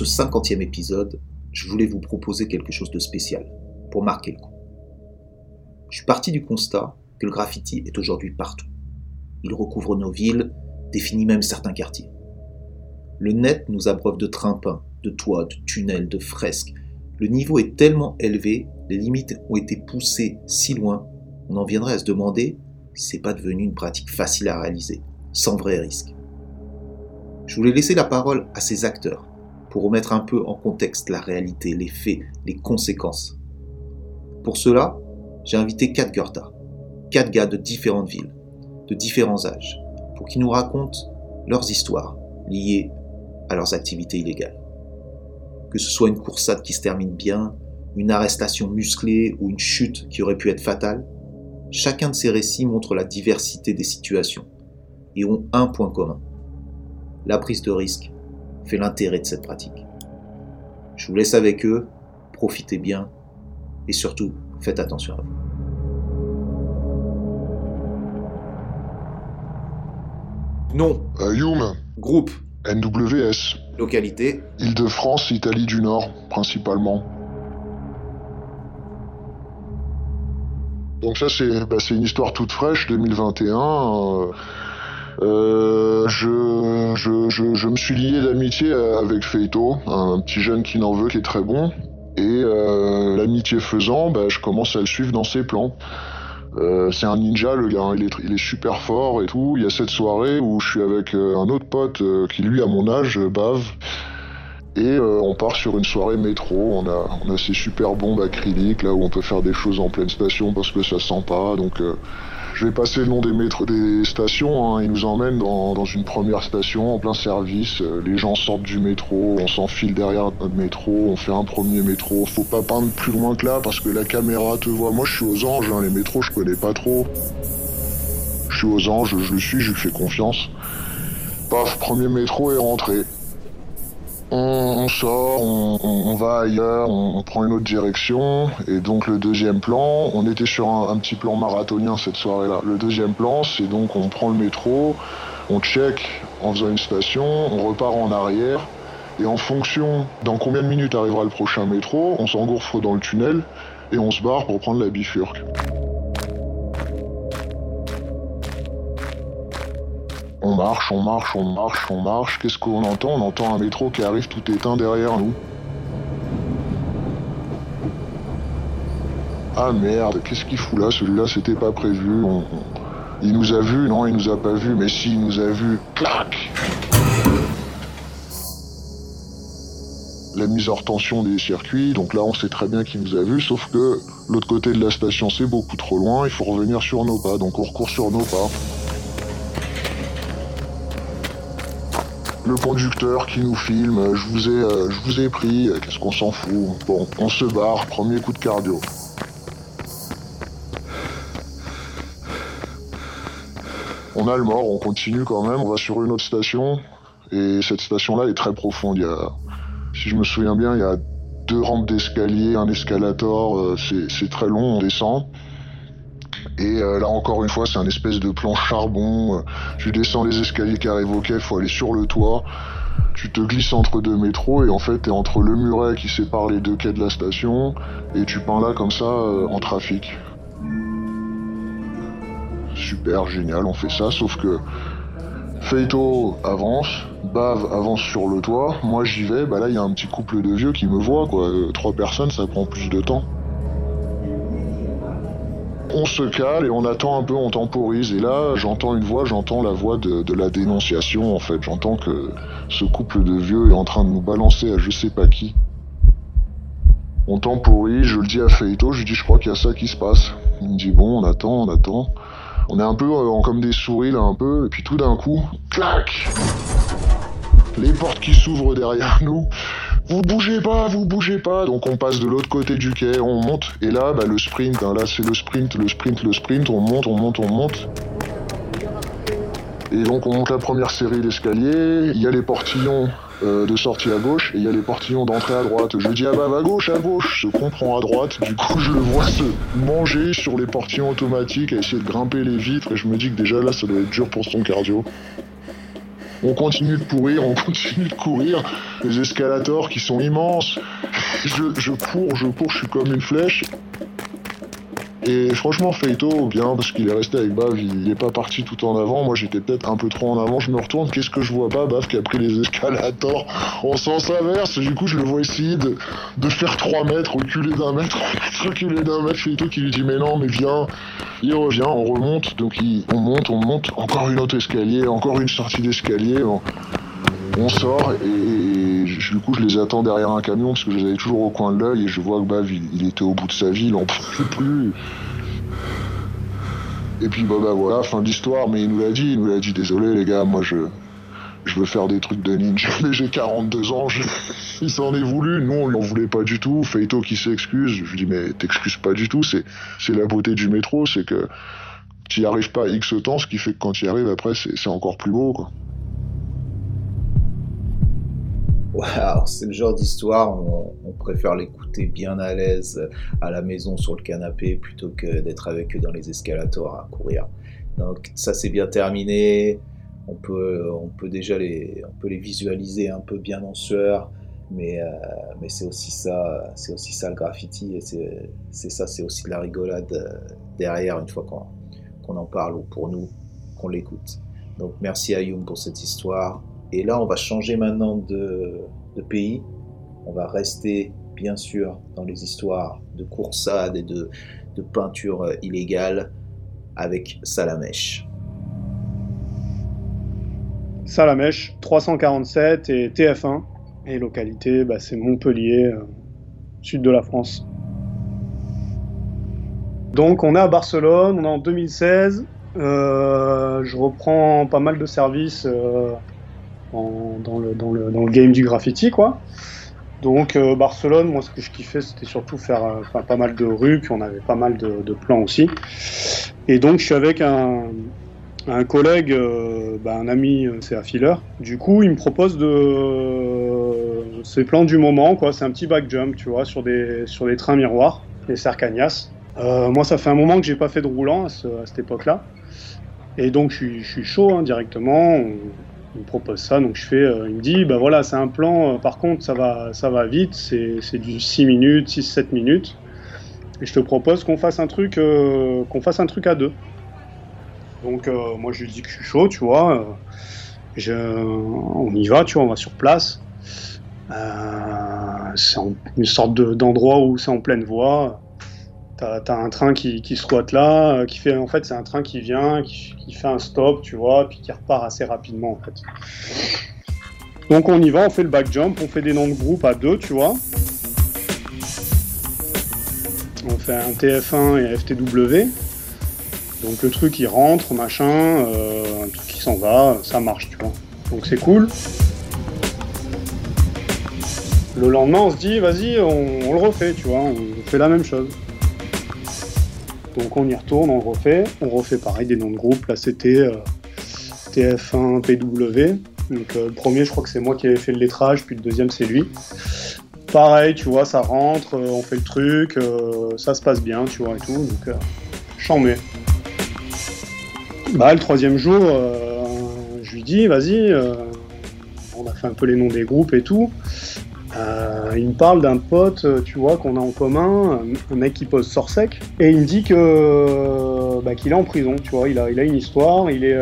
Ce cinquantième épisode, je voulais vous proposer quelque chose de spécial, pour marquer le coup. Je suis parti du constat que le graffiti est aujourd'hui partout. Il recouvre nos villes, définit même certains quartiers. Le net nous abreuve de trimpins, de toits, de tunnels, de fresques. Le niveau est tellement élevé, les limites ont été poussées si loin, on en viendrait à se demander si c'est pas devenu une pratique facile à réaliser, sans vrai risque. Je voulais laisser la parole à ces acteurs pour remettre un peu en contexte la réalité, les faits, les conséquences. Pour cela, j'ai invité quatre Goethe, quatre gars de différentes villes, de différents âges, pour qu'ils nous racontent leurs histoires liées à leurs activités illégales. Que ce soit une coursade qui se termine bien, une arrestation musclée ou une chute qui aurait pu être fatale, chacun de ces récits montre la diversité des situations et ont un point commun. La prise de risque fait l'intérêt de cette pratique. Je vous laisse avec eux, profitez bien et surtout faites attention à vous. Nom. Ayum. Groupe. NWS. Localité. Île-de-France, Italie du Nord, principalement. Donc ça, c'est bah, une histoire toute fraîche, 2021. Euh, euh, je, me suis lié d'amitié avec Feito, un petit jeune qui n'en veut, qui est très bon. Et euh, l'amitié faisant, bah, je commence à le suivre dans ses plans. Euh, c'est un ninja, le gars, il est, il est, super fort et tout. Il y a cette soirée où je suis avec un autre pote qui, lui, à mon âge, bave. Et on part sur une soirée métro. On a, on a ces super bombes acryliques là où on peut faire des choses en pleine station parce que ça sent pas. Donc je vais passer le nom des, métros, des stations. Hein. Ils nous emmènent dans, une première station en plein service. Euh, les gens sortent du métro, on s'enfile derrière notre métro, on fait un premier métro. Faut pas peindre plus loin que là parce que la caméra te voit. Moi, je suis aux anges. Hein. Les métros, je connais pas trop. Je suis aux anges, je le suis, je lui fais confiance. Paf, premier métro est rentré on, sort, on, va ailleurs, on, prend une autre direction. Et donc le deuxième plan, on était sur un, petit plan marathonien cette soirée-là. Le deuxième plan, c'est donc on prend le métro, on check en faisant une station, on repart en arrière. Et en fonction dans combien de minutes arrivera le prochain métro, on s'engouffre dans le tunnel et on se barre pour prendre la bifurque. On marche, on marche, on marche, on marche. Qu'est-ce qu'on entend? On entend un métro qui arrive tout éteint derrière nous. Ah merde, qu'est-ce qu'il fout là? Celui-là, c'était pas prévu. Il nous a vu Non, il nous a pas vu. Mais si, il nous a vu. Clac La mise hors tension des circuits. Donc là, on sait très bien qu'il nous a vu. Sauf que l'autre côté de la station, c'est beaucoup trop loin. Il faut revenir sur nos pas. Donc on recourt sur nos pas. Le conducteur qui nous filme, je vous ai, euh, pris, qu'est-ce qu'on s'en fout? Bon, on se barre, premier coup de cardio. On a le mort, on continue quand même, on va sur une autre station, et cette station-là est très profonde. Si je me souviens bien, il y a deux rampes d'escalier, un escalator, euh, c'est très long, on descend. Et euh, là encore une fois, c'est un espèce de plan charbon. Euh, tu descends les escaliers au quai, faut aller sur le toit. Tu te glisses entre deux métros et en fait t'es entre le muret qui sépare les deux quais de la station et tu peins là comme ça euh, en trafic. Super, génial, on fait ça, sauf que Feito avance, Bave avance sur le toit, moi j'y vais, bah là il y a un petit couple de vieux qui me voient quoi, trois personnes ça prend plus de temps on se cale et on attend un peu, on temporise. Et là, j'entends une voix, j'entends la voix de, la dénonciation en fait. J'entends que ce couple de vieux est en train de nous balancer à je sais pas qui. On temporise, je le dis à Feito, je lui dis je crois qu'il y a ça qui se passe. Il me dit bon, on attend, on attend. On est un peu euh, comme des souris là un peu, et puis tout d'un coup, clac Les portes qui s'ouvrent derrière nous vous bougez pas, vous bougez pas. Donc on passe de l'autre côté du quai, on monte, et là, bah, le sprint, hein, là c'est le sprint, le sprint, le sprint, on monte, on monte, on monte. Et donc on monte la première série d'escaliers, il y a les portillons euh, de sortie à gauche et il y a les portillons d'entrée à droite. Je dis ah bah à gauche, à gauche, se comprend à droite, du coup je le vois se manger sur les portillons automatiques, à essayer de grimper les vitres et je me dis que déjà là ça doit être dur pour son cardio. On continue de courir, on continue de courir. Les escalators qui sont immenses. Je, je cours, je cours, je suis comme une flèche. Et franchement, Feito, bien, parce qu'il est resté avec Bav, il est pas parti tout en avant. Moi, j'étais peut-être un peu trop en avant. Je me retourne, qu'est-ce que je vois pas? Bav qui a pris les escalators en sens inverse. Du coup, je le vois essayer de, faire 3 mètres, reculer d'un mètre, reculer d'un mètre. Feito qui lui dit, mais non, mais viens. Il revient, on remonte, donc on monte, on monte. Encore une autre escalier, encore une sortie d'escalier. On, sort et, du coup je les attends derrière un camion parce que je les avais toujours au coin de l'œil et je vois que Bav il, était au bout de sa vie, il en pouvait plus. Et puis bah, bah voilà, fin d'histoire, mais il nous l'a dit, il nous l'a dit, désolé les gars, moi je, je veux faire des trucs de ninja, mais j'ai 42 ans, il s'en est voulu, nous on l'en voulait pas du tout, Feito qui s'excuse, je lui dis mais t'excuses pas du tout, c'est, c'est la beauté du métro, c'est que tu n'y arrives pas X temps, ce qui fait que quand tu y arrives après c'est, c'est encore plus beau quoi. C'est le genre d'histoire, on, préfère l'écouter bien à l'aise à la maison sur le canapé plutôt que d'être avec eux dans les escalators à courir. Donc ça c'est bien terminé, on peut, déjà les, visualiser un peu bien en sueur, mais, euh, c'est aussi ça, le graffiti, c'est ça, c'est aussi de la rigolade euh, derrière une fois qu'on en parle ou pour nous qu'on l'écoute. Donc merci à Youm pour cette histoire. Et là, on va changer maintenant de, pays. On va rester, bien sûr, dans les histoires de coursade et de, de peinture illégale avec Salamèche. Salamèche, 347 et TF1. Et localité, bah, c'est Montpellier, euh, sud de la France. Donc on est à Barcelone, on est en 2016. Euh, je reprends pas mal de services euh, dans, le, game du graffiti, quoi. Donc euh, Barcelone, moi ce que je kiffais c'était surtout faire euh, pas mal de rues, puis on avait pas mal de, plans aussi. Et donc je suis avec un, collègue, euh, bah, un ami, c'est affileur. Du coup il me propose de ces plans du moment, quoi. C'est un petit back jump, tu vois, sur des, trains miroirs, des cercagnas. moi ça fait un moment que j'ai pas fait de roulant à, ce, à cette époque-là. Et donc je suis, chaud hein, directement. Il me propose ça, donc je fais, euh, il me dit, bah voilà, c'est un plan, euh, par contre, ça va, ça va vite, c'est du 6 minutes, 6-7 minutes, et je te propose qu'on fasse un truc, euh, qu'on fasse un truc à deux. Donc moi je lui dis que je suis chaud, tu vois, je, on y va, tu vois, on va sur place. c'est une sorte d'endroit où c'est en pleine voie. T'as as un train qui, qui squatte là, euh, qui fait en fait c'est un train qui vient, qui, fait un stop, tu vois, puis qui repart assez rapidement en fait. Donc on y va, on fait le back jump, on fait des noms de groupe à deux, tu vois. On fait un TF1 et un FTW. Donc le truc il rentre, machin, euh, un truc qui s'en va, ça marche, tu vois. Donc c'est cool. Le lendemain, on se dit, vas-y, on, on, le refait, tu vois, on fait la même chose. Donc on y retourne, on refait, on refait pareil des noms de groupe. Là c'était euh, TF1 PW. Donc euh, le premier je crois que c'est moi qui avais fait le lettrage, puis le deuxième c'est lui. Pareil, tu vois, ça rentre, euh, on fait le truc, ça se passe bien, tu vois et tout. Donc j'en mets. Bah le troisième jour, je lui dis vas-y, on a fait un peu les noms des groupes et tout. Euh, il me parle d'un pote, euh, tu vois, qu'on a en commun, un mec qui pose sec, et il me dit que euh, bah, qu'il est en prison, tu vois, il a, il a une histoire, il est,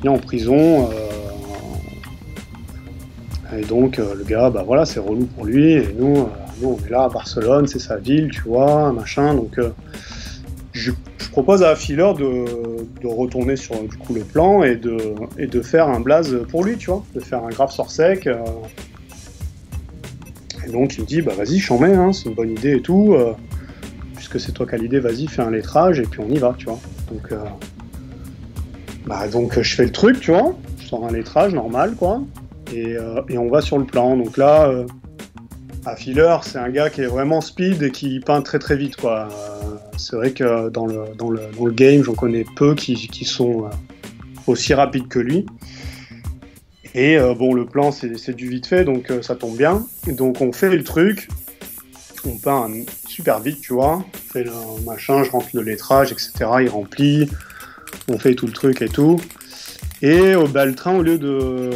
il est en prison, et donc le gars, bah voilà, c'est relou pour lui, et nous, nous on est là à Barcelone, c'est sa ville, tu vois, machin, donc je, je, propose à Filler de, retourner sur du coup le plan et de, faire un blaze pour lui, tu vois, de faire un grave sort sec. Euh. Et donc il me dit bah vas-y, j'en mets, hein, c'est une bonne idée et tout. Euh, puisque c'est toi qui as l'idée, vas-y, fais un lettrage et puis on y va, tu vois. Donc, euh, bah, donc je fais le truc, tu vois, je sors un lettrage normal, quoi. Et, et on va sur le plan. Donc là, à Filler, c'est un gars qui est vraiment speed et qui peint très très vite, quoi c'est vrai que dans le, dans le, dans le game, j'en connais peu qui, qui sont euh, aussi rapides que lui. Et euh, bon, le plan, c'est du vite fait, donc euh, ça tombe bien. Donc on fait le truc, on peint super vite, tu vois. On fait le machin, je rentre le lettrage, etc. Il remplit, on fait tout le truc et tout. Et bah, le train, au lieu de,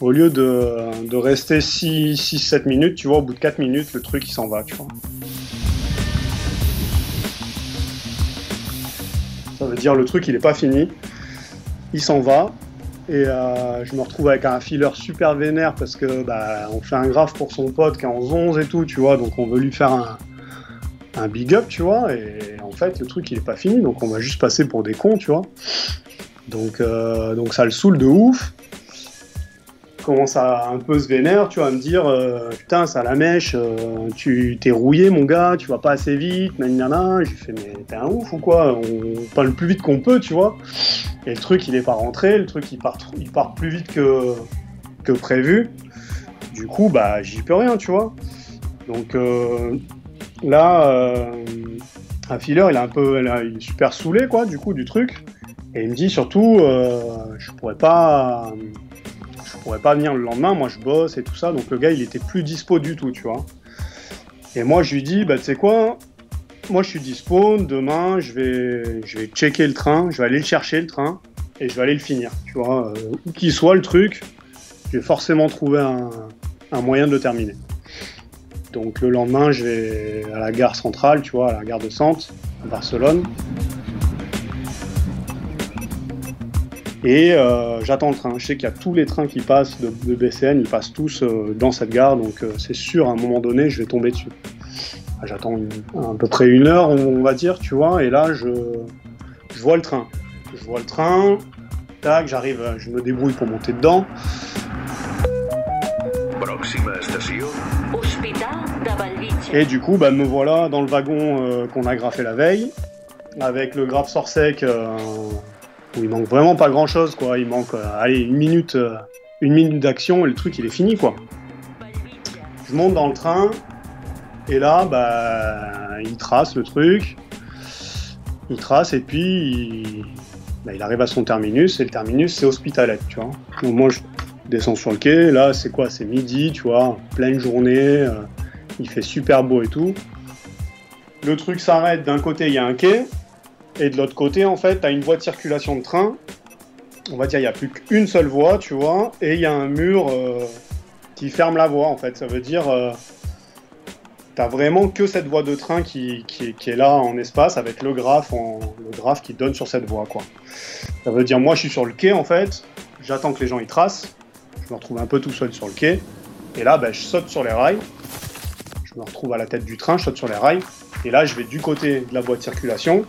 au lieu de, de rester 6-7 minutes, tu vois, au bout de 4 minutes, le truc il s'en va, tu vois. Ça veut dire le truc il est pas fini, il s'en va, et euh, je me retrouve avec un filler super vénère parce que bah, on fait un graphe pour son pote qui est en 11 et tout, tu vois, donc on veut lui faire un, un big up, tu vois, et en fait le truc il est pas fini, donc on va juste passer pour des cons, tu vois. Donc, euh, donc ça le saoule de ouf commence à un peu se vénère, tu vois, à me dire euh, putain, ça la mèche, euh, tu t'es rouillé, mon gars, tu vas pas assez vite, nanana. J'ai fait, mais t'es un ouf ou quoi? On parle le plus vite qu'on peut, tu vois. Et le truc, il est pas rentré, le truc, il part, il part plus vite que, prévu. Du coup, bah, j'y peux rien, tu vois. Donc euh, là, un filler, il est un peu, il est super saoulé, quoi, du coup, du truc. Et il me dit surtout, je pourrais pas pourrais pas venir le lendemain, moi je bosse et tout ça, donc le gars il était plus dispo du tout, tu vois. Et moi je lui dis, bah tu sais quoi, moi je suis dispo, demain je vais, je vais checker le train, je vais aller le chercher le train, et je vais aller le finir, tu vois. Euh, où qu'il soit le truc, je vais forcément trouver un, un moyen de le terminer. Donc le lendemain je vais à la gare centrale, tu vois, à la gare de Sante, à Barcelone. Et euh, j'attends le train. Je sais qu'il y a tous les trains qui passent de, BCN, ils passent tous euh, dans cette gare, donc euh, c'est sûr, à un moment donné, je vais tomber dessus. J'attends à peu près une heure, on, va dire, tu vois, et là, je, je vois le train. Je vois le train, tac, j'arrive, je me débrouille pour monter dedans. Et du coup, bah, me voilà dans le wagon qu'on a graffé la veille, avec le graphe sort sec il manque vraiment pas grand chose, quoi. Il manque, euh, une minute, euh, une minute d'action et le truc il est fini, quoi. Je monte dans le train et là, bah, il trace le truc, il trace et puis il, bah, arrive à son terminus et le terminus c'est Hospitalet, tu vois. Donc moi je descends sur le quai, là c'est quoi? C'est midi, tu vois, pleine journée, euh, il fait super beau et tout. Le truc s'arrête, d'un côté il y a un quai, et de l'autre côté, en fait, tu as une voie de circulation de train. On va dire, il n'y a plus qu'une seule voie, tu vois, et il y a un mur euh, qui ferme la voie, en fait. Ça veut dire, euh, tu vraiment que cette voie de train qui, est là en espace avec le graphe, le graphe qui donne sur cette voie, quoi. Ça veut dire, moi, je suis sur le quai, en fait, j'attends que les gens y tracent, je me retrouve un peu tout seul sur le quai, et là, ben, je saute sur les rails, je me retrouve à la tête du train, je saute sur les rails, et là, je vais du côté de la voie de circulation,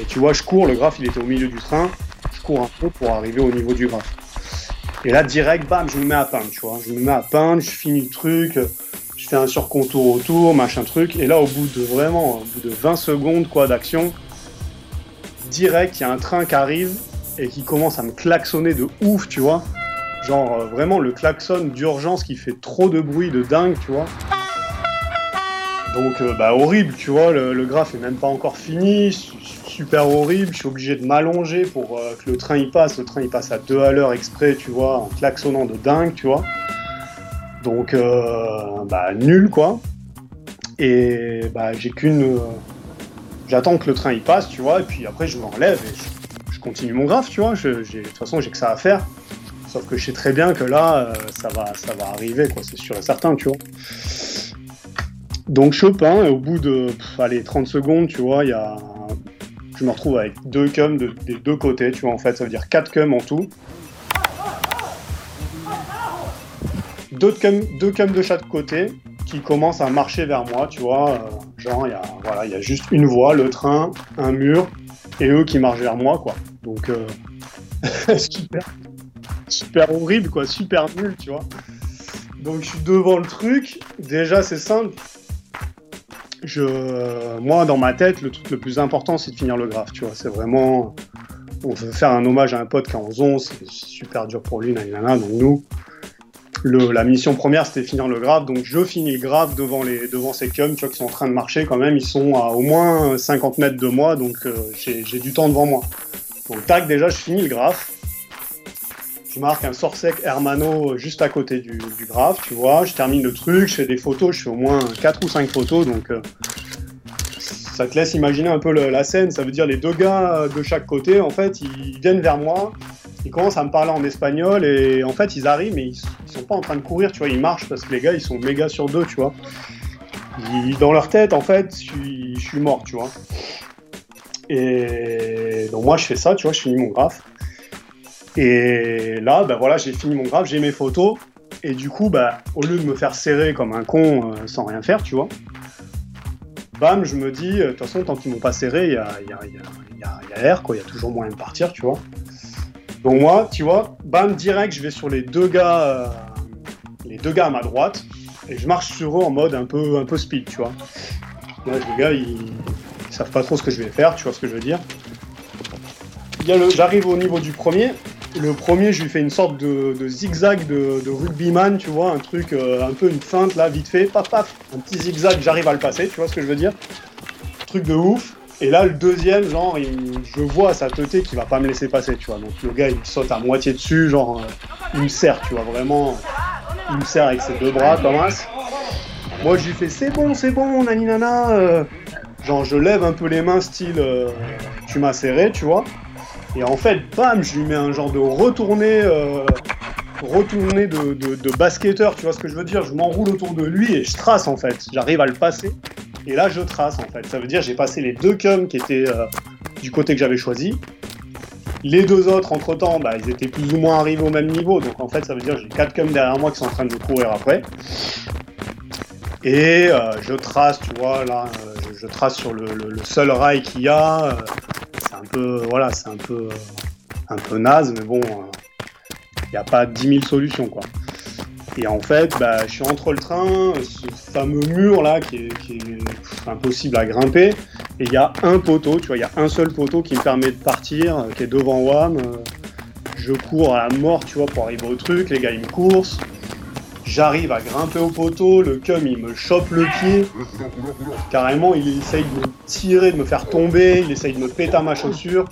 et tu vois, je cours, le graphe il était au milieu du train, je cours un peu pour arriver au niveau du graphe. Et là, direct, bam, je me mets à peindre, tu vois. Je me mets à peindre, je finis le truc, je fais un surcontour autour, machin truc. Et là, au bout de vraiment, au bout de 20 secondes, quoi, d'action, direct, il y a un train qui arrive et qui commence à me klaxonner de ouf, tu vois. Genre, euh, vraiment, le klaxon d'urgence qui fait trop de bruit de dingue, tu vois. Donc, euh, bah, horrible, tu vois, le, le, graphe est même pas encore fini, super horrible, je suis obligé de m'allonger pour euh, que le train y passe, le train il passe à deux à l'heure exprès, tu vois, en klaxonnant de dingue, tu vois. Donc, euh, bah, nul, quoi. Et bah, j'ai qu'une... J'attends que le train y passe, tu vois, et puis après je m'enlève et je, continue mon graphe, tu vois, de toute façon j'ai que ça à faire. Sauf que je sais très bien que là, ça, va, ça va arriver, quoi, c'est sûr et certain, tu vois. Donc Chopin, au bout de allez, 30 secondes, tu vois, il y a, je me retrouve avec deux cums des deux côtés, tu vois, en fait, ça veut dire quatre cums en tout. Deux cums, de chaque côté qui commencent à marcher vers moi, tu vois. Euh, genre, il y, a, voilà, y a juste une voie, le train, un mur, et eux qui marchent vers moi, quoi. Donc, euh, super, super horrible, quoi, super nul, tu vois. Donc, je suis devant le truc. Déjà, c'est simple je, moi, dans ma tête, le truc le plus important, c'est de finir le graphe, tu vois. C'est vraiment, on veut faire un hommage à un pote qui en 11, c'est super dur pour lui, nanana, donc nous, la mission première, c'était finir le graphe, donc je finis le graphe devant, les, devant ces cums, tu vois, qui sont en train de marcher quand même, ils sont à au moins 50 mètres de moi, donc euh, j'ai du temps devant moi. Donc tac, déjà, je finis le graphe, je marque un sort sec Hermano juste à côté du, graphe, tu vois. Je termine le truc, je fais des photos, je fais au moins 4 ou 5 photos, donc euh, ça te laisse imaginer un peu la scène. Ça veut dire les deux gars de chaque côté, en fait, ils viennent vers moi, ils commencent à me parler en espagnol et en fait, ils arrivent, mais ils, sont pas en train de courir, tu vois, ils marchent parce que les gars, ils sont méga sur deux, tu vois. dans leur tête, en fait, je suis, mort, tu vois. Et donc moi, je fais ça, tu vois, je finis mon graphe. Et là, ben voilà, j'ai fini mon graphe, j'ai mes photos. Et du coup, bah, au lieu de me faire serrer comme un con euh, sans rien faire, tu vois, bam, je me dis, euh, de toute façon, tant qu'ils m'ont pas serré, il y a, y, a, y, a, y a air, quoi, il y a toujours moyen de partir, tu vois. Donc moi, tu vois, bam, direct, je vais sur les deux gars, euh, les deux gars à ma droite, et je marche sur eux en mode un peu, un peu speed, tu vois. Là, les gars, ils, ils savent pas trop ce que je vais faire, tu vois ce que je veux dire. J'arrive au niveau du premier, le premier, je lui fais une sorte de, zigzag de, rugbyman, tu vois, un truc, euh, un peu une feinte là, vite fait, paf paf, un petit zigzag, j'arrive à le passer, tu vois ce que je veux dire Truc de ouf. Et là, le deuxième, genre, je vois sa teuté qu'il va pas me laisser passer, tu vois. Donc le gars, il saute à moitié dessus, genre, euh, il me serre, tu vois, vraiment, il me serre avec ses deux bras comme as. Moi, je lui fais c'est bon, c'est bon, naninana. Euh. genre, je lève un peu les mains, style, tu m'as serré, tu vois. Et en fait, bam, je lui mets un genre de retourné, euh, retourné de, de, basketteur, tu vois ce que je veux dire? Je m'enroule autour de lui et je trace en fait. J'arrive à le passer. Et là, je trace en fait. Ça veut dire j'ai passé les deux cums qui étaient euh, du côté que j'avais choisi. Les deux autres, entre-temps, bah, ils étaient plus ou moins arrivés au même niveau. Donc en fait, ça veut dire j'ai quatre cums derrière moi qui sont en train de courir après. Et euh, je trace, tu vois, là, je, trace sur le, le seul rail qu'il y a un peu, voilà, c'est un peu, un peu naze, mais bon, il euh, n'y a pas 10 000 solutions, quoi. Et en fait, bah, je suis entre le train, ce fameux mur là qui est, impossible à grimper, et il y a un poteau, tu vois, il y a un seul poteau qui me permet de partir, euh, qui est devant WAM. Euh, je cours à la mort, tu vois, pour arriver au truc, les gars ils me coursent. J'arrive à grimper au poteau, le cum il me chope le pied. Carrément, il essaye de me tirer, de me faire tomber, il essaye de me péter ma chaussure.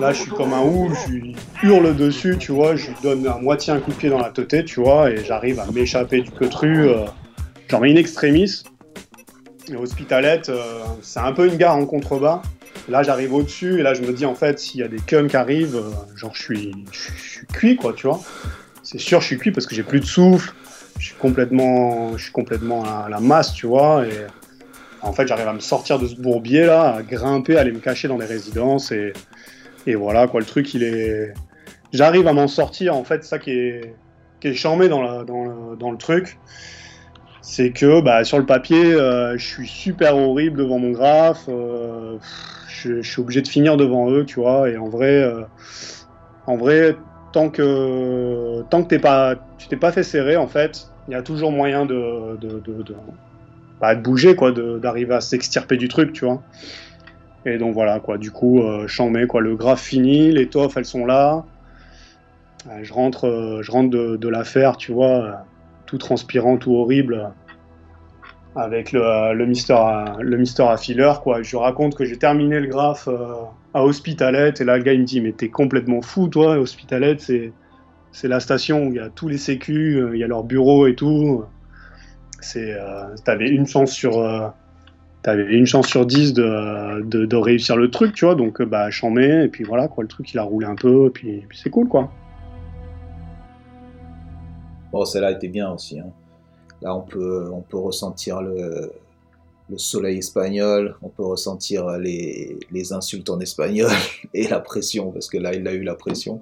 Là, je suis comme un ouf, je lui hurle dessus, tu vois, je lui donne à moitié un coup de pied dans la tête, tu vois, et j'arrive à m'échapper du queutru. Euh, J'en mets une extrémisse. Et Hospitalet, euh, c'est un peu une gare en contrebas. Là, j'arrive au-dessus, et là, je me dis, en fait, s'il y a des cums qui arrivent, euh, genre, suis, je suis cuit, quoi, tu vois c'est sûr, je suis cuit parce que j'ai plus de souffle. Je suis complètement, je suis complètement à la masse, tu vois. Et en fait, j'arrive à me sortir de ce bourbier là, à grimper, à aller me cacher dans des résidences et, et voilà quoi. Le truc, il est, j'arrive à m'en sortir. En fait, ça qui est, qui est charmé dans, dans, le, dans le truc, c'est que bah, sur le papier, euh, je suis super horrible devant mon graphe. Euh, je, suis obligé de finir devant eux, tu vois. Et en vrai, euh, en vrai, tant que tant que t'es pas, tu t'es pas fait serrer, en fait, il y a toujours moyen de, de, de, de, bah, de bouger, quoi, d'arriver à s'extirper du truc, tu vois. Et donc voilà, quoi. Du coup, euh, j'en mets, quoi. Le graphe fini, les toffes, elles sont là. Euh, je rentre, euh, je rentre de, l'affaire, tu vois, tout transpirant, tout horrible avec le, le Mister le Mister Affiller quoi. Je raconte que j'ai terminé le graphe euh, à Hospitalet et là le gars il me dit mais t'es complètement fou toi Hospitalet c'est c'est la station où il y a tous les sécu, euh, il y a leur bureau et tout. C'est euh, t'avais une chance sur t'avais une chance sur 10 de, de, réussir le truc, tu vois. Donc bah j'en mets et puis voilà quoi, le truc il a roulé un peu et puis, puis c'est cool quoi. Bon, celle-là était bien aussi. Hein. Là, on peut, on peut ressentir le, le soleil espagnol, on peut ressentir les, les, insultes en espagnol et la pression, parce que là, il a eu la pression.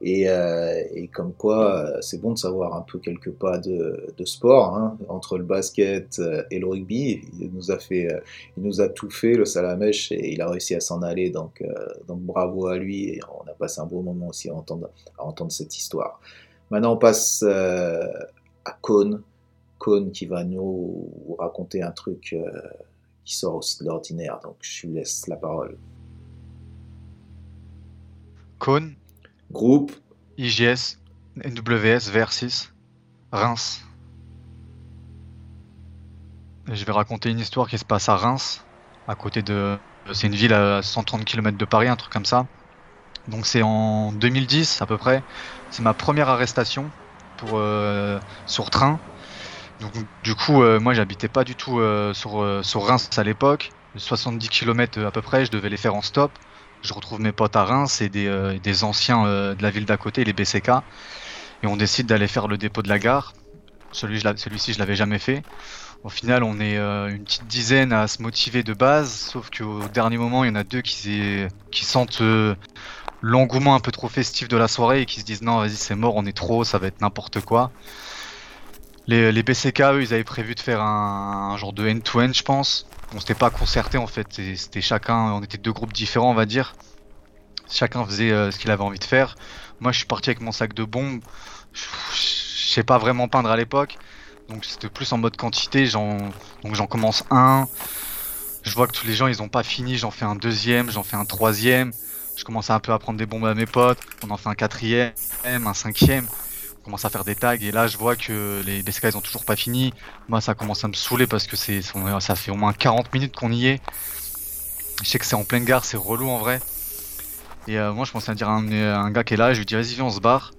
Et, euh, et comme quoi, c'est bon de savoir un peu quelques pas de, de sport, hein, entre le basket et le rugby. Il nous a, fait, il nous a tout fait, le salamèche, et il a réussi à s'en aller, donc, euh, donc bravo à lui. Et on a passé un beau moment aussi à entendre, à entendre cette histoire. Maintenant, on passe euh, à Cône qui va nous raconter un truc euh, qui sort aussi de l'ordinaire. Donc je lui laisse la parole. Cône. Groupe. IGS. NWS VR6. Reims. je vais raconter une histoire qui se passe à Reims, à côté de. C'est une ville à 130 km de Paris, un truc comme ça. Donc c'est en 2010 à peu près. C'est ma première arrestation pour euh, sur train du coup, euh, moi, j'habitais pas du tout euh, sur, euh, sur Reims à l'époque. 70 km à peu près, je devais les faire en stop. Je retrouve mes potes à Reims et des, des anciens de la ville d'à côté, les BCK. Et on décide d'aller faire le dépôt de la gare. Celui-ci, je l'avais jamais fait. Au final, on est une petite dizaine à se motiver de base, sauf qu'au dernier moment, il y en a deux qui, qui sentent l'engouement un peu trop festif de la soirée et qui se disent non, vas-y, c'est mort, on est trop, ça va être n'importe quoi. Les, les, BCK, eux, ils avaient prévu de faire un, genre de end-to-end, je pense. On s'était pas concerté en fait, c'était chacun, on était deux groupes différents, on va dire. Chacun faisait euh, ce qu'il avait envie de faire. Moi, je suis parti avec mon sac de bombes. Je, sais pas vraiment peindre à l'époque, donc c'était plus en mode quantité. donc j'en commence un. Je vois que tous les gens, ils ont pas fini. J'en fais un deuxième, j'en fais un troisième. Je commence un peu à prendre des bombes à mes potes. On en fait un quatrième, un cinquième. Commence à faire des tags et là je vois que les BSK ils ont toujours pas fini. Moi ça commence à me saouler parce que c'est ça fait au moins 40 minutes qu'on y est. Je sais que c'est en pleine gare, c'est relou en vrai. Et euh, moi je pensais à dire à un, gars qui est là, je lui dis vas-y viens on se barre.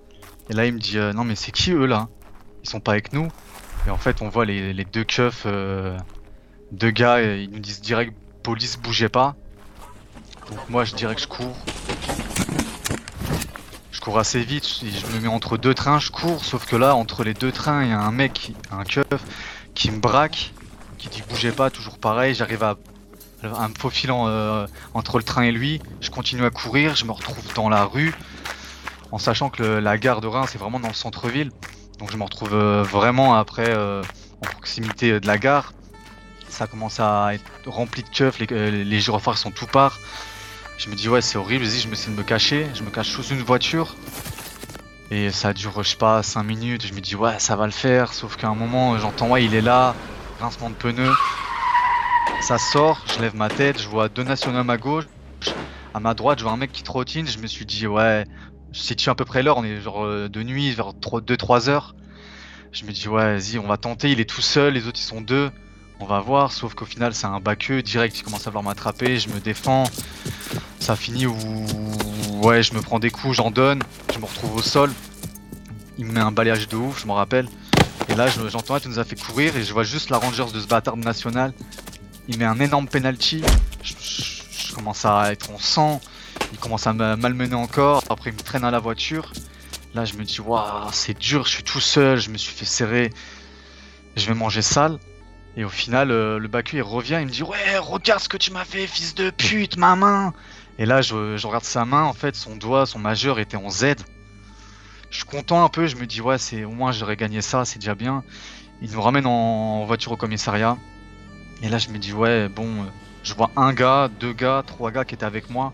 Et là il me dit euh, non mais c'est qui eux là? Ils sont pas avec nous. Et en fait on voit les, deux keufs, euh, deux gars, ils nous disent direct police bougez pas. Donc moi je dirais que je cours. Cours assez vite, je me mets entre deux trains, je cours, sauf que là entre les deux trains il y a un mec, un keuf, qui me braque, qui dit bougez pas, toujours pareil, j'arrive à, me faufilant euh, entre le train et lui, je continue à courir, je me retrouve dans la rue, en sachant que la gare de Reims c'est vraiment dans le centre-ville, donc je me retrouve euh, vraiment après euh, en proximité de la gare. Ça commence à être rempli de keufs, les, les gyrophares sont tout part. Je me dis ouais c'est horrible, vas-y je me essaie de me cacher, je me cache sous une voiture. Et ça dure je sais pas 5 minutes, je me dis ouais ça va le faire, sauf qu'à un moment j'entends ouais il est là, rincement de pneus. Ça sort, je lève ma tête, je vois deux nationaux à gauche, à ma droite je vois un mec qui trottine, je me suis dit ouais, je situe à peu près l'heure, on est genre euh, de nuit vers 2-3 heures. Je me dis ouais vas-y on va tenter, il est tout seul, les autres ils sont deux. On va voir, sauf qu'au final c'est un baqueux, direct. Il commence à vouloir m'attraper, je me défends. Ça finit où ouais je me prends des coups, j'en donne, je me retrouve au sol. Il me met un balayage de ouf, je m'en rappelle. Et là j'entends, tu nous as fait courir et je vois juste la Rangers de ce bâtard national. Il met un énorme penalty. Je, commence à être en sang. Il commence à me malmener encore. Après il me traîne à la voiture. Là je me dis waouh c'est dur, je suis tout seul, je me suis fait serrer. Je vais manger sale. Et au final, euh, le Baku il revient, il me dit Ouais, regarde ce que tu m'as fait, fils de pute, ma main Et là, je, regarde sa main, en fait, son doigt, son majeur était en Z. Je suis content un peu, je me dis Ouais, au moins j'aurais gagné ça, c'est déjà bien. Il nous ramène en, voiture au commissariat. Et là, je me dis Ouais, bon, euh, je vois un gars, deux gars, trois gars qui étaient avec moi.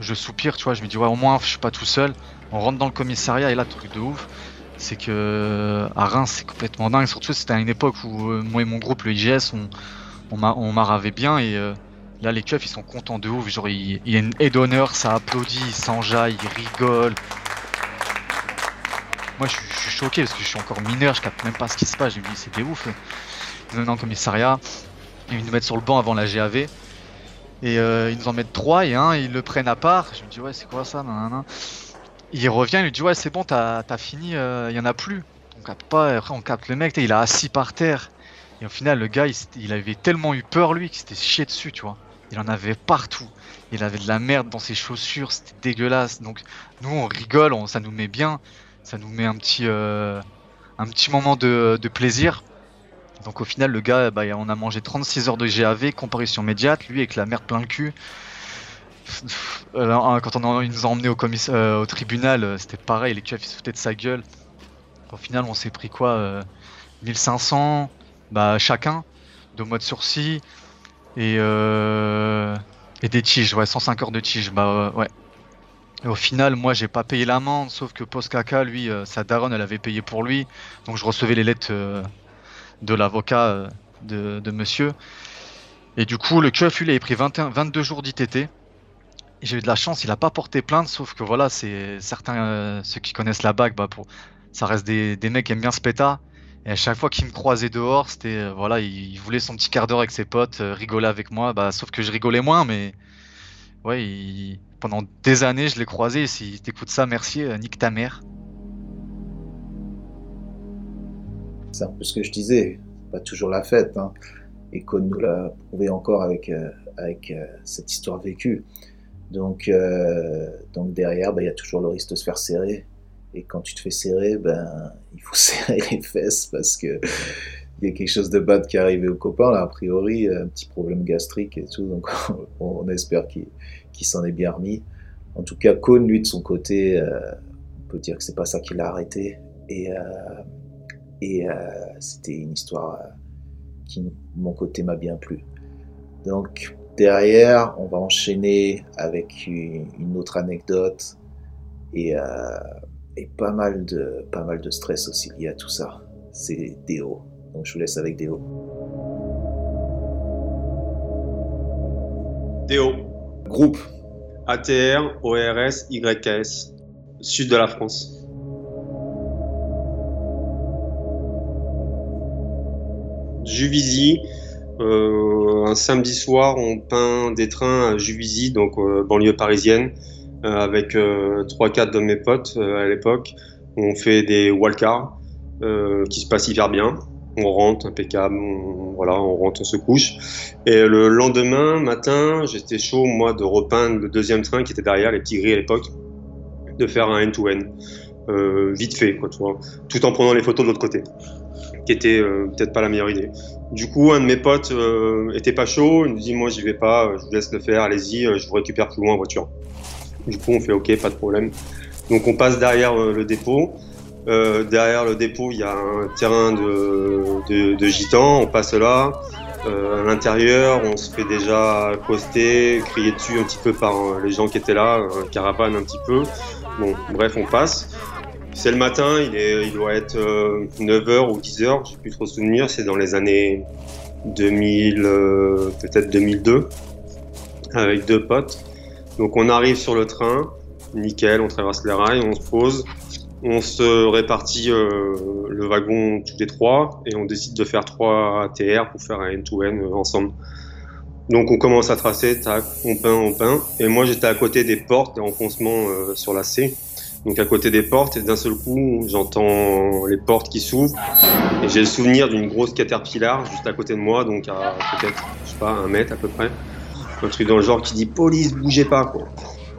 je soupire, tu vois, je me dis Ouais, au moins je suis pas tout seul. On rentre dans le commissariat et là, truc de ouf c'est que à Reims c'est complètement dingue. Surtout c'était à une époque où euh, moi et mon groupe le IGS on on, m'arravait bien et euh, là les keufs ils sont contents de ouf. Genre il, y a une aide d'honneur, ça applaudit, ils s'enjaillent, ils rigolent. Moi je, suis choqué parce que je suis encore mineur, je capte même pas ce qui se passe. Je me dis c'est des ouf. Ils nous mettent commissariat, ils nous mettent sur le banc avant la GAV. Et euh, ils nous en mettent trois et un, ils le prennent à part. Je me dis ouais c'est quoi ça il revient, il lui dit ouais c'est bon t'as fini, euh, il y en a plus. On capte pas, après on capte le mec, il a assis par terre. Et au final le gars il, avait tellement eu peur lui qu'il s'était chié dessus tu vois. Il en avait partout. Il avait de la merde dans ses chaussures, c'était dégueulasse. Donc nous on rigole, ça nous met bien, ça nous met un petit, euh, moment de, plaisir. Donc au final le gars, bah, on a mangé 36 heures de GAV, comparution médiate, lui avec la merde plein le cul. Euh, quand on nous a emmené au, euh, tribunal, c'était pareil, les keufs ils se foutaient de sa gueule. Au final, on s'est pris quoi 1500 bah, chacun, deux mois de sursis et, et des tiges, ouais, 105 heures de tiges, bah ouais. Et au final, moi j'ai pas payé l'amende, sauf que Postkaka, lui, sa daronne, elle avait payé pour lui, donc je recevais les lettres de l'avocat de, monsieur. Et du coup, le keuf, lui, il avait pris 22 jours d'ITT. J'ai eu de la chance, il a pas porté plainte, sauf que voilà, c'est certains, euh, ceux qui connaissent la bague, bah ça reste des, des mecs qui aiment bien ce pétard. Et à chaque fois qu'il me croisait dehors, c'était euh, voilà, il, voulait son petit quart d'heure avec ses potes, euh, rigoler avec moi. Bah, sauf que je rigolais moins, mais ouais, pendant des années, je l'ai croisé. Si t'écoutes ça, merci, nique ta mère. C'est un peu ce que je disais, pas toujours la fête. Hein. Et Cohn nous l'a prouvé encore avec, avec cette histoire vécue. Donc, donc derrière, bah, il y a toujours le risque de se faire serrer. Et quand tu te fais serrer, ben, il faut serrer les fesses parce que il y a quelque chose de bad qui est arrivé au copain, là, a priori, un petit problème gastrique et tout, donc on espère qu'il s'en est bien remis. En tout cas, Cohn, lui, de son côté, euh, on peut dire que c'est pas ça qui l'a arrêté. Et, euh, euh, c'était une histoire qui, mon côté, m'a bien plu. Donc, derrière, on va enchaîner avec une autre anecdote et, et pas, mal de, pas mal de stress aussi lié à tout ça. C'est Déo. Donc, je vous laisse avec Déo. Déo. Groupe. ATR, ORS, YKS, sud de la France. Juvisy, euh, un samedi soir, on peint des trains à Juvisy, donc euh, banlieue parisienne, euh, avec 3-4 de mes potes à l'époque. On fait des wildcards qui se passent hyper bien on rentre impeccable, on, voilà, on rentre, on se couche. Et le lendemain matin, j'étais chaud, moi, de repeindre le deuxième train qui était derrière, les petits gris à l'époque, de faire un end-to-end. Euh, vite fait, quoi, tu vois, tout en prenant les photos de l'autre côté, qui était euh, peut-être pas la meilleure idée. Du coup, un de mes potes euh, était pas chaud, il nous dit, moi, j'y vais pas, je vous laisse le faire, allez-y, je vous récupère plus loin en voiture. Du coup, on fait OK, pas de problème. Donc, on passe derrière le dépôt. Euh, derrière le dépôt, il y a un terrain de, de, gitans. On passe là. Euh, à l'intérieur, on se fait déjà accoster, crier dessus un petit peu par euh, les gens qui étaient là, caravane un petit peu. Bon, bref, on passe. C'est le matin, il, est, il doit être 9h ou 10h, je plus trop souvenir, c'est dans les années 2000, peut-être 2002, avec deux potes. Donc on arrive sur le train, nickel, on traverse les rails, on se pose, on se répartit euh, le wagon tous les trois et on décide de faire trois ATR pour faire un end-to-end euh, ensemble. Donc on commence à tracer, on peint, on peint. Et moi j'étais à côté des portes, des renfoncements euh, sur la C. Donc à côté des portes et d'un seul coup j'entends les portes qui s'ouvrent et j'ai le souvenir d'une grosse caterpillar juste à côté de moi, donc à peut-être, je sais pas, un mètre à peu près. Un truc dans le genre qui dit police, bougez pas quoi.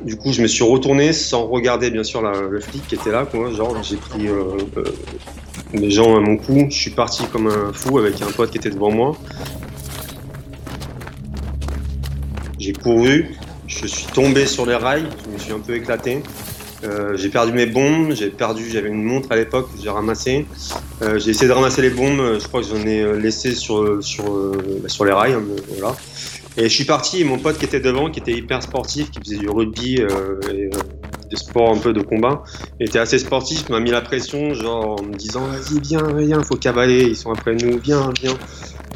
Du coup, je me suis retourné sans regarder bien sûr le flic qui était là. Quoi. Genre, j'ai pris euh, euh, gens à mon cou. Je suis parti comme un fou avec un pote qui était devant moi. J'ai couru, je suis tombé sur les rails, je me suis un peu éclaté. Euh, j'ai perdu mes bombes, j'ai perdu, j'avais une montre à l'époque, j'ai ramassé. j'ai essayé de ramasser les bombes, je crois que j'en ai laissé sur, sur, sur les rails. Hein, voilà. Et je suis parti et mon pote qui était devant, qui était hyper sportif, qui faisait du rugby euh, et euh, des sports un peu de combat, était assez sportif, m'a mis la pression, genre en me disant vas-y viens, viens, faut cavaler, ils sont après nous, viens, viens.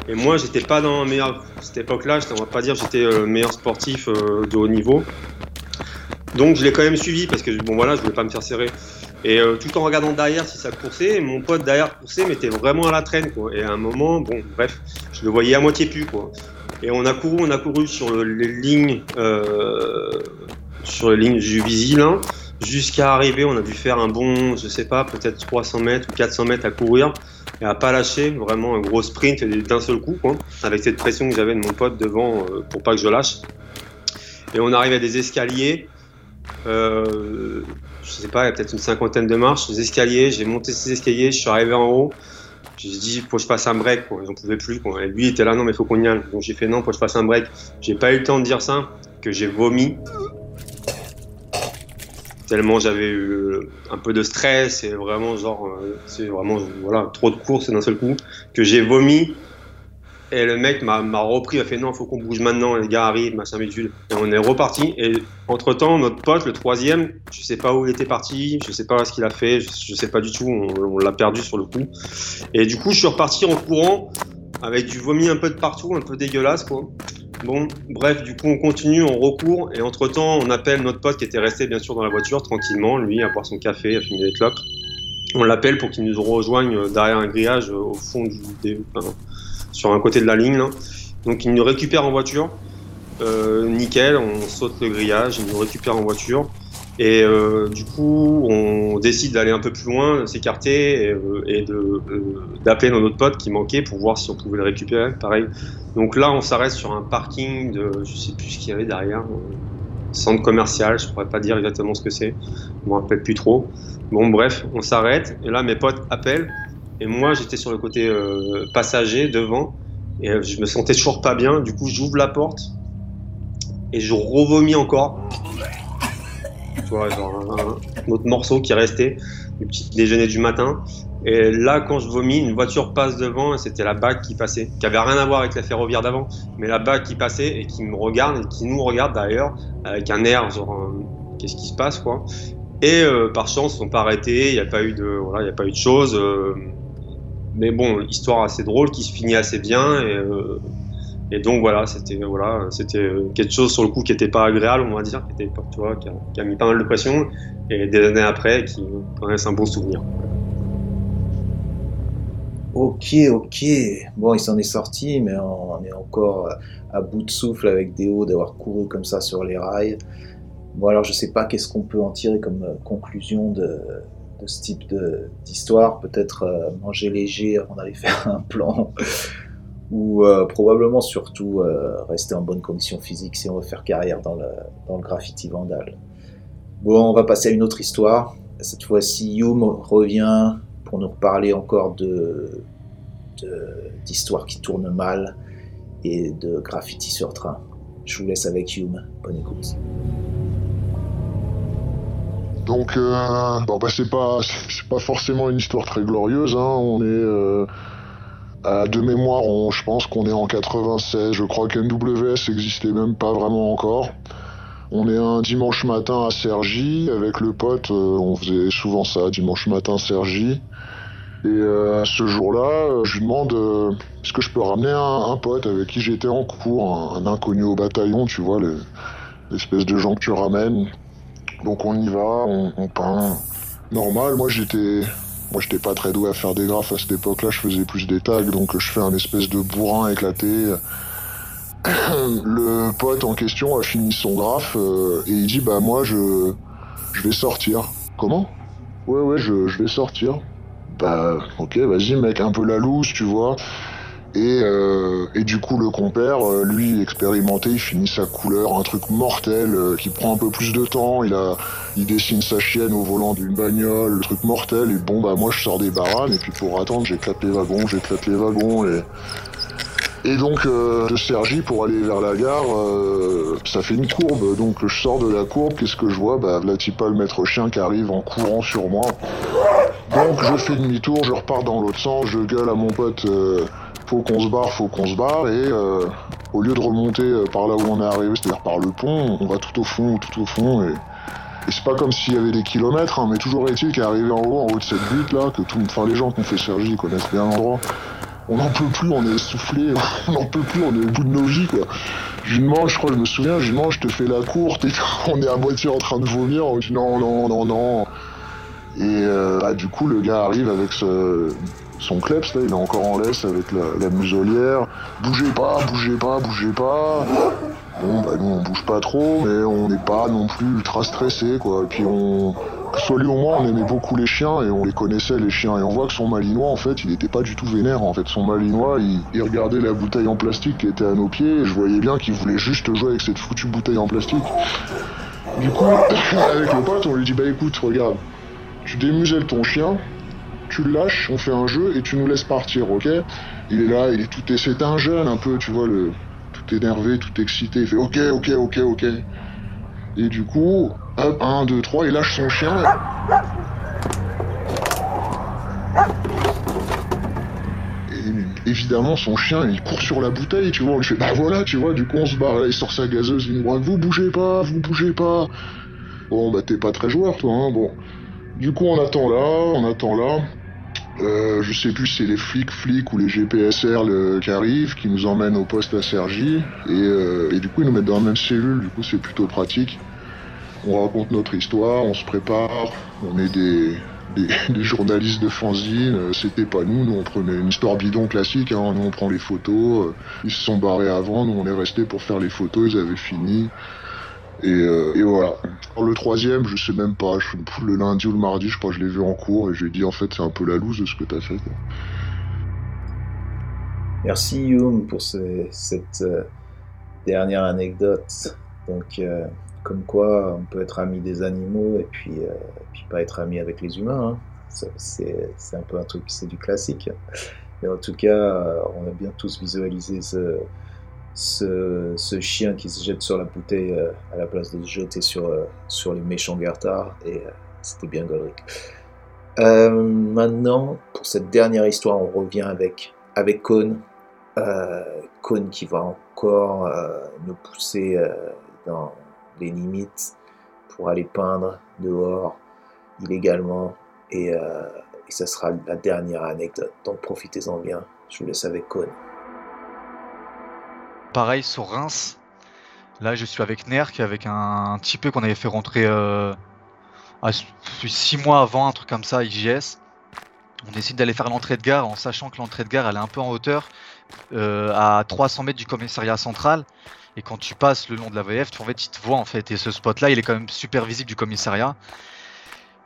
Et moi j'étais pas dans la meilleure, cette époque-là, on va pas dire j'étais le euh, meilleur sportif euh, de haut niveau. Donc je l'ai quand même suivi parce que bon voilà, je voulais pas me faire serrer. Et euh, tout en regardant derrière si ça coursait, mon pote derrière coursait, mais était vraiment à la traîne quoi. Et à un moment, bon bref, je le voyais à moitié plus quoi. Et on a couru, on a couru sur les lignes, euh, sur les lignes du Visil, jusqu'à arriver. On a dû faire un bon, je sais pas, peut-être 300 mètres ou 400 mètres à courir et à pas lâcher, vraiment un gros sprint d'un seul coup, quoi, avec cette pression que j'avais de mon pote devant euh, pour pas que je lâche. Et on arrive à des escaliers. Euh, je sais pas, il y a peut-être une cinquantaine de marches, des escaliers. J'ai monté ces escaliers, je suis arrivé en haut. J'ai dit, faut que je fasse un break, quoi. J'en pouvais plus, quoi. Et lui, était là, non, mais faut qu'on y aille. Donc j'ai fait, non, faut que je fasse un break. J'ai pas eu le temps de dire ça, que j'ai vomi. Tellement j'avais eu un peu de stress et vraiment, genre, euh, c'est vraiment, voilà, trop de courses d'un seul coup, que j'ai vomi et le mec m'a repris, il a fait non, faut qu'on bouge maintenant, les gars arrivent, machin bidule. Et on est reparti. Et entre temps, notre pote, le troisième, je sais pas où il était parti, je sais pas ce qu'il a fait, je, je, sais pas du tout, on, l'a perdu sur le coup. Et du coup, je suis reparti en courant avec du vomi un peu de partout, un peu dégueulasse quoi. Bon, bref, du coup, on continue, on recourt, et entre temps, on appelle notre pote qui était resté bien sûr dans la voiture tranquillement, lui, à boire son café, à fumer des clopes. On l'appelle pour qu'il nous rejoigne derrière un grillage au fond du, sur un côté de la ligne. Donc il nous récupère en voiture. Euh, nickel, on saute le grillage, il nous récupère en voiture. Et euh, du coup, on décide d'aller un peu plus loin, de s'écarter et, de d'appeler nos autres potes qui manquaient pour voir si on pouvait le récupérer. Pareil. Donc là, on s'arrête sur un parking de, je sais plus ce qu'il y avait derrière, centre commercial. Je pourrais pas dire exactement ce que c'est. Je me rappelle plus trop. Bon, bref, on s'arrête et là, mes potes appellent et moi, j'étais sur le côté passager devant et je me sentais toujours pas bien. Du coup, j'ouvre la porte et je revomis encore. Tu vois, genre un, autre morceau qui restait du petit déjeuner du matin. Et là, quand je vomis, une voiture passe devant et c'était la BAC qui passait, qui avait rien à voir avec la ferroviaire d'avant, mais la BAC qui passait et qui me regarde et qui nous regarde d'ailleurs avec un air genre qu'est-ce qui se passe quoi. Et euh, par chance, ils sont pas arrêtés, il n'y a pas eu de voilà, de choses. Euh, mais bon, histoire assez drôle qui se finit assez bien et euh, et donc voilà, c'était voilà, c'était quelque chose sur le coup qui n'était pas agréable, on va dire, qui, était, tu vois, qui, a, mis pas mal de pression, et des années après, qui reste un bon souvenir. Ok, ok. Bon, il s'en est sorti, mais on est encore à bout de souffle avec Déo d'avoir couru comme ça sur les rails. Bon, alors je sais pas qu'est-ce qu'on peut en tirer comme euh, conclusion de, de ce type d'histoire. Peut-être euh, manger léger avant d'aller faire un plan ou euh, probablement surtout euh, rester en bonne condition physique si on veut faire carrière dans le, graffiti vandal. Bon, on va passer à une autre histoire. Cette fois-ci, Youm revient pour nous reparler encore de d'histoires qui tournent mal et de graffiti sur train. Je vous laisse avec Youm. Bonne écoute. Donc, euh, bon, bah, c'est pas, c'est pas forcément une histoire très glorieuse. Hein. On est euh, de mémoire, je pense qu'on est en 96. Je crois qu'NWS n'existait même pas vraiment encore. On est un dimanche matin à Sergi avec le pote. Euh, on faisait souvent ça, dimanche matin Sergi. Et euh, ce jour-là, je lui demande est-ce que je peux ramener un, pote avec qui j'étais en cours, un, inconnu au bataillon, tu vois, l'espèce de gens que tu ramènes. Donc on y va, on, peint. Normal, moi j'étais moi, j'étais pas très doué à faire des graphes à cette époque-là, je faisais plus des tags, donc je fais un espèce de bourrin éclaté. Le pote en question a fini son graphe euh, et il dit Bah, moi, je, je vais sortir. Comment? Ouais, ouais, je, je vais sortir. Bah, ok, vas-y, mec, un peu la loose, tu vois. Et, euh, et, du coup, le compère, euh, lui, expérimenté, il finit sa couleur, un truc mortel euh, qui prend un peu plus de temps. Il a, il dessine sa chienne au volant d'une bagnole, le truc mortel. Et bon, bah moi, je sors des baranes et puis pour attendre, j'éclate les wagons, j'éclate les wagons et et donc de Sergi pour aller vers la gare, ça fait une courbe. Donc je sors de la courbe, qu'est-ce que je vois? Bah pas le maître chien qui arrive en courant sur moi. Donc je fais demi-tour, je repars dans l'autre sens, je gueule à mon pote faut qu'on se barre, faut qu'on se barre, et euh, au lieu de remonter euh, par là où on est arrivé, c'est-à-dire par le pont, on va tout au fond, tout au fond, et, c'est pas comme s'il y avait des kilomètres, hein, mais toujours est-il qu'arrivé en haut, en haut de cette butte là, que tout, enfin les gens qui ont fait Sergi connaissent bien l'endroit, on n'en peut plus, on est essoufflé, on n'en peut plus, on est au bout de nos vies quoi. Je demande, je crois, je me souviens, je demande, je te fais la courte, et on est à moitié en train de vomir, on dit non, non, non, non. Et euh, bah, du coup, le gars arrive avec ce, son kleps, là, il est encore en laisse avec la, muselière. Bougez pas, bougez pas, bougez pas. Bon, bah nous on bouge pas trop, mais on n'est pas non plus ultra stressé, quoi. Et puis on, soit lui ou moi, on aimait beaucoup les chiens et on les connaissait les chiens. Et on voit que son malinois, en fait, il était pas du tout vénère. En fait, son malinois, il, regardait la bouteille en plastique qui était à nos pieds. Et je voyais bien qu'il voulait juste jouer avec cette foutue bouteille en plastique. Du coup, avec le pote, on lui dit bah écoute, regarde, tu démuselles ton chien, tu le lâches, on fait un jeu et tu nous laisses partir, ok? Il est là, il est tout, c'est un jeune un peu, tu vois, le, tout énervé, tout excité, il fait ok, ok, ok, ok. Et du coup, hop, 1, 2, 3, il lâche son chien. Et évidemment, son chien, il court sur la bouteille, tu vois, on fait, bah voilà, tu vois, du coup, on se barre, il sort sa gazeuse, il nous dit, vous bougez pas, vous bougez pas. Bon, bah t'es pas très joueur, toi, hein, bon. Du coup, on attend là, on attend là. Euh, je sais plus si c'est les flics flics ou les GPSR qui arrivent, qui nous emmènent au poste à Sergi. Euh, et, du coup, ils nous mettent dans la même cellule, du coup, c'est plutôt pratique. On raconte notre histoire, on se prépare, on est des, journalistes de fanzine. Euh, c'était pas nous, nous on prenait une histoire bidon classique, hein. nous on prend les photos. Ils se sont barrés avant, nous on est restés pour faire les photos, ils avaient fini. Et, euh, et voilà. Le troisième, je sais même pas. Je, le lundi ou le mardi, je crois que je l'ai vu en cours et j'ai dit en fait c'est un peu la loose de ce que t'as fait. Merci Youm pour ce, cette euh, dernière anecdote. Donc, euh, comme quoi on peut être ami des animaux et puis, euh, puis pas être ami avec les humains. Hein. C'est un peu un truc, c'est du classique. Mais en tout cas, on a bien tous visualisé ce, ce, chien qui se jette sur la bouteille euh, à la place de se jeter sur, euh, sur les méchants Gartard, et euh, c'était bien Godric. maintenant, pour cette dernière histoire, on revient avec, avec Cohn. Cohn qui va encore nous pousser dans les limites pour aller peindre dehors illégalement, et, et ça sera la dernière anecdote. Donc profitez-en bien. Je vous laisse avec Cohn. Pareil sur Reims. Là, je suis avec Nerk, avec un, petit peu qu'on avait fait rentrer euh, à, six mois avant, un truc comme ça, IGS. On décide d'aller faire l'entrée de gare en sachant que l'entrée de gare elle est un peu en hauteur, euh, à 300 mètres du commissariat central. Et quand tu passes le long de la VF, tu, en fait, tu te vois en fait. Et ce spot là, il est quand même super visible du commissariat.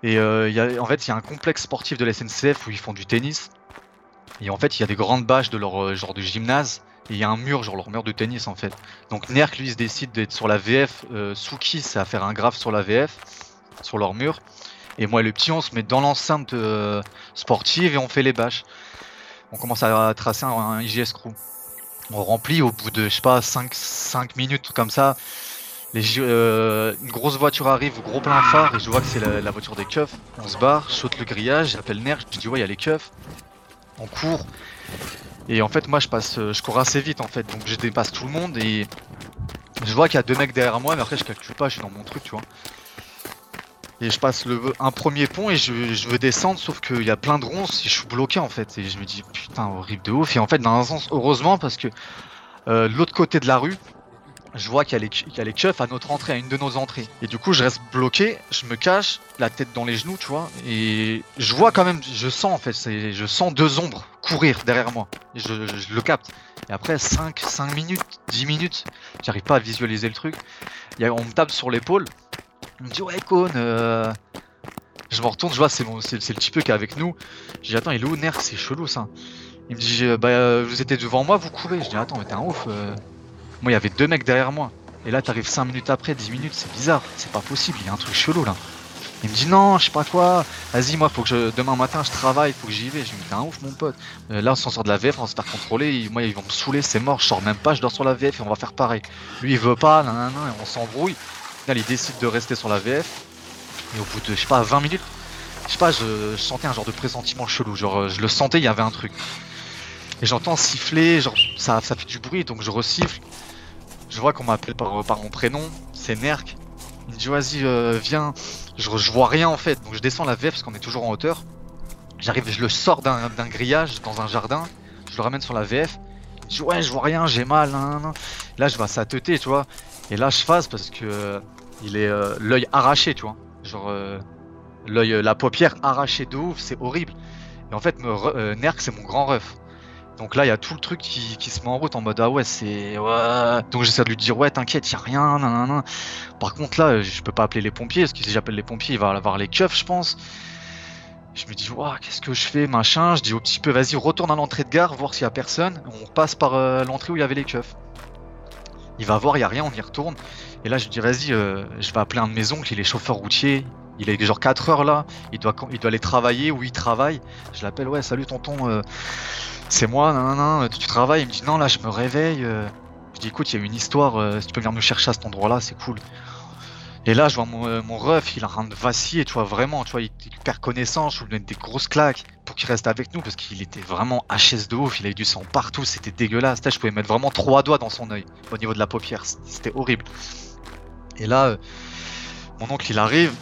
Et euh, en fait, il y a un complexe sportif de la SNCF où ils font du tennis. Et en fait, il y a des grandes bâches de leur euh, genre de gymnase il y a un mur, genre leur mur de tennis en fait. Donc Nerk lui se décide d'être sur la VF, euh, Suki c'est à faire un graphe sur la VF, sur leur mur. Et moi et le petit on se met dans l'enceinte euh, sportive et on fait les bâches. On commence à tracer un, IGS crew. On remplit au bout de je sais pas 5, 5 minutes comme ça. Euh, une grosse voiture arrive, gros plein phare, et je vois que c'est la, voiture des keufs. On se barre, saute le grillage, j'appelle Nerk, je dis ouais, il y a les keufs. On court, et en fait, moi, je passe, euh, je cours assez vite en fait, donc je dépasse tout le monde et je vois qu'il y a deux mecs derrière moi, mais après, je calcule pas, je suis dans mon truc, tu vois. Et je passe le, un premier pont et je, veux descendre, sauf qu'il y a plein de ronces et je suis bloqué en fait. Et je me dis, putain, horrible de ouf. Et en fait, dans un sens, heureusement, parce que euh, l'autre côté de la rue, je vois qu'il y, a les keufs à notre entrée, à une de nos entrées. Et du coup, je reste bloqué, je me cache, la tête dans les genoux, tu vois. Et je vois quand même, je sens en fait, je sens deux ombres courir derrière moi. je, le capte. Et après 5, 5 minutes, 10 minutes, j'arrive pas à visualiser le truc. on me tape sur l'épaule. On me dit, ouais, Cône, euh... je me retourne, je vois, c'est, le petit peu qui est avec nous. Je dis, attends, il est où, Nerf C'est chelou ça. Il me dit, bah, vous étiez devant moi, vous courez. Je dis, attends, mais t'es un ouf. Euh. Moi, il y avait deux mecs derrière moi. Et là, t'arrives 5 minutes après, 10 minutes, c'est bizarre. C'est pas possible, il y a un truc chelou là. Il me dit non, je sais pas quoi. Vas-y, moi, faut que je, demain matin, je travaille, faut que j'y vais. Je lui dis, t'es un ouf, mon pote. Euh, là, on s'en sort de la VF, on va se faire contrôler. Moi, ils vont me saouler, c'est mort. Je sors même pas, je dors sur la VF et on va faire pareil. Lui, il veut pas, nan, nan, et on s'embrouille. Là, il décide de rester sur la VF. Et au bout de, je sais pas, 20 minutes, je sais pas, je, sentais un genre de pressentiment chelou. Genre, je le sentais, il y avait un truc. Et j'entends siffler, genre, ça, ça fait du bruit, donc je resiffle. Je vois qu'on m'appelle par, par mon prénom, c'est Nerk. Il me dit vas-y euh, viens, je, vois rien en fait, donc je descends la VF parce qu'on est toujours en hauteur. J'arrive, je le sors d'un grillage dans un jardin, je le ramène sur la VF. Il dit ouais je vois rien, j'ai mal. Là je vois sa teuté, tu vois. Et là je phase parce que euh, il est euh, l'œil arraché, tu vois. Genre l'œil, la paupière arrachée de ouf, c'est horrible. Et en fait, Nerk c'est mon grand ref. Donc là, il y a tout le truc qui, se met en route en mode ah ouais, c'est. Donc j'essaie de lui dire ouais, t'inquiète, y a rien, nan, Par contre, là, je peux pas appeler les pompiers parce que si j'appelle les pompiers, il va avoir les keufs, je pense. Je me dis, waouh, qu'est-ce que je fais, machin. Je dis au petit peu, vas-y, retourne à l'entrée de gare, voir s'il y a personne. On passe par euh, l'entrée où il y avait les keufs. Il va voir, il y a rien, on y retourne. Et là, je dis, vas-y, euh, je vais appeler un de mes oncles, il est chauffeur routier. Il est genre 4 heures là, il doit, il aller travailler où il travaille. Je l'appelle, ouais, salut tonton. Euh, c'est moi, non, non, non, tu travailles? Il me dit, non, là, je me réveille. Euh. Je dis, écoute, il y a une histoire, euh, si tu peux venir nous chercher à cet endroit-là, c'est cool. Et là, je vois mon, mon ref, il est en train de vaciller, tu vois, vraiment, tu vois, il, perd connaissance, je lui donne des grosses claques pour qu'il reste avec nous parce qu'il était vraiment HS de ouf, il avait du sang partout, c'était dégueulasse. Je pouvais mettre vraiment trois doigts dans son œil au niveau de la paupière, c'était horrible. Et là, mon oncle il arrive,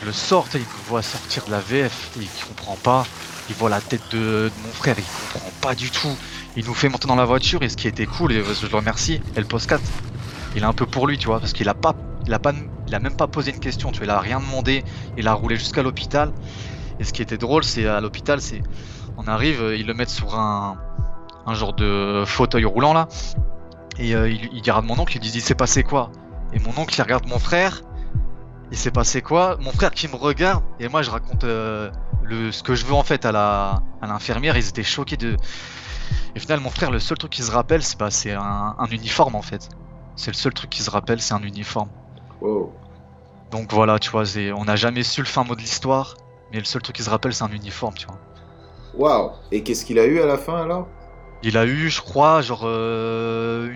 je le sors, il me voit sortir de la VF, il comprend pas il voit la tête de, mon frère, il comprend pas du tout. Il nous fait monter dans la voiture et ce qui était cool, et je le remercie, et le post 4, il est un peu pour lui, tu vois, parce qu'il a pas, il a pas, il a même pas posé une question, tu vois, il a rien demandé, il a roulé jusqu'à l'hôpital. Et ce qui était drôle, c'est à l'hôpital, c'est, on arrive, ils le mettent sur un, genre de fauteuil roulant là, et euh, il, il dira de mon oncle, il dit, il s'est passé quoi? Et mon oncle, il regarde mon frère. Il s'est passé quoi? Mon frère qui me regarde, et moi, je raconte euh, le, ce que je veux en fait à la à l'infirmière. Ils étaient choqués de. Et au final, mon frère, le seul truc qu'il se rappelle, c'est bah, c'est un, un uniforme en fait. C'est le seul truc qu'il se rappelle, c'est un uniforme. Wow. Donc voilà, tu vois, on n'a jamais su le fin mot de l'histoire, mais le seul truc qu'il se rappelle, c'est un uniforme, tu vois. Waouh. Et qu'est-ce qu'il a eu à la fin alors? Il a eu, je crois, genre euh,